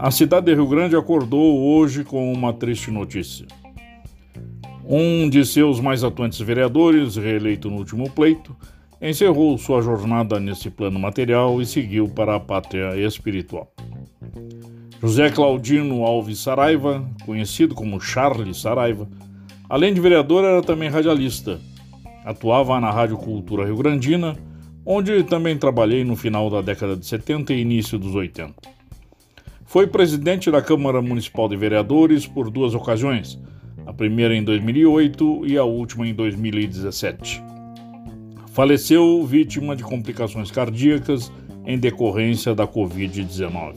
A cidade de Rio Grande acordou hoje com uma triste notícia. Um de seus mais atuantes vereadores, reeleito no último pleito, encerrou sua jornada nesse plano material e seguiu para a pátria espiritual. José Claudino Alves Saraiva, conhecido como Charles Saraiva, além de vereador, era também radialista. Atuava na Rádio Cultura Rio Grandina, onde também trabalhei no final da década de 70 e início dos 80. Foi presidente da Câmara Municipal de Vereadores por duas ocasiões, a primeira em 2008 e a última em 2017. Faleceu vítima de complicações cardíacas em decorrência da Covid-19.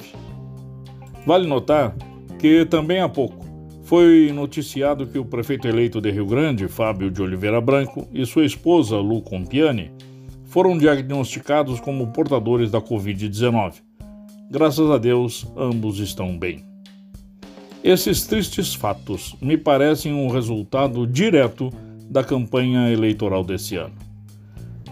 Vale notar que também há pouco foi noticiado que o prefeito eleito de Rio Grande, Fábio de Oliveira Branco, e sua esposa, Lu Compiani, foram diagnosticados como portadores da Covid-19. Graças a Deus, ambos estão bem. Esses tristes fatos me parecem um resultado direto da campanha eleitoral desse ano.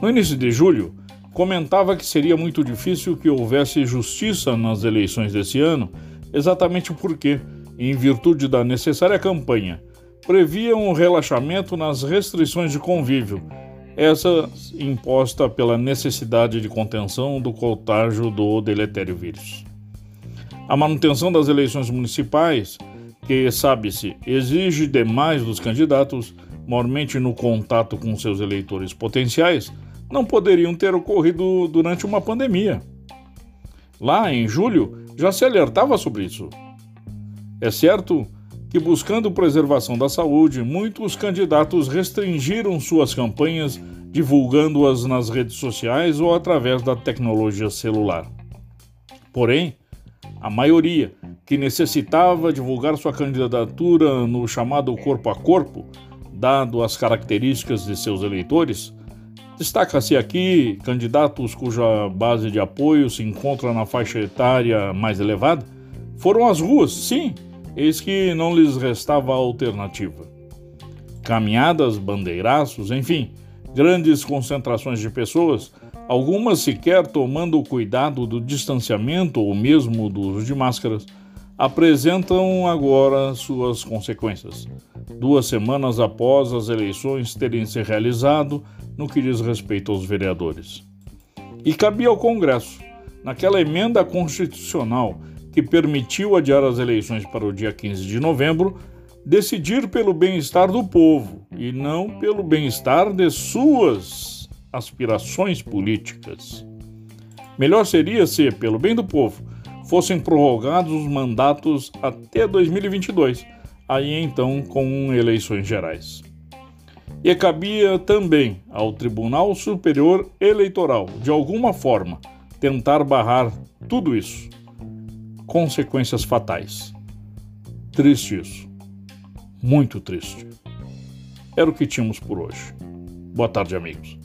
No início de julho, comentava que seria muito difícil que houvesse justiça nas eleições desse ano exatamente porque, em virtude da necessária campanha, previam um relaxamento nas restrições de convívio, essa imposta pela necessidade de contenção do contágio do deletério vírus. A manutenção das eleições municipais, que, sabe-se, exige demais dos candidatos, mormente no contato com seus eleitores potenciais, não poderiam ter ocorrido durante uma pandemia. Lá em julho, já se alertava sobre isso. É certo que, buscando preservação da saúde, muitos candidatos restringiram suas campanhas, divulgando-as nas redes sociais ou através da tecnologia celular. Porém, a maioria que necessitava divulgar sua candidatura no chamado corpo a corpo, dado as características de seus eleitores, Destaca-se aqui candidatos cuja base de apoio se encontra na faixa etária mais elevada. Foram às ruas, sim, eis que não lhes restava alternativa. Caminhadas, bandeiraços, enfim, grandes concentrações de pessoas, algumas sequer tomando o cuidado do distanciamento ou mesmo do uso de máscaras, apresentam agora suas consequências. Duas semanas após as eleições terem se realizado, no que diz respeito aos vereadores. E cabia ao Congresso, naquela emenda constitucional que permitiu adiar as eleições para o dia 15 de novembro, decidir pelo bem-estar do povo e não pelo bem-estar de suas aspirações políticas. Melhor seria se, pelo bem do povo, fossem prorrogados os mandatos até 2022, aí então com eleições gerais e cabia também ao Tribunal Superior Eleitoral, de alguma forma, tentar barrar tudo isso. Consequências fatais. Triste isso. Muito triste. Era o que tínhamos por hoje. Boa tarde, amigos.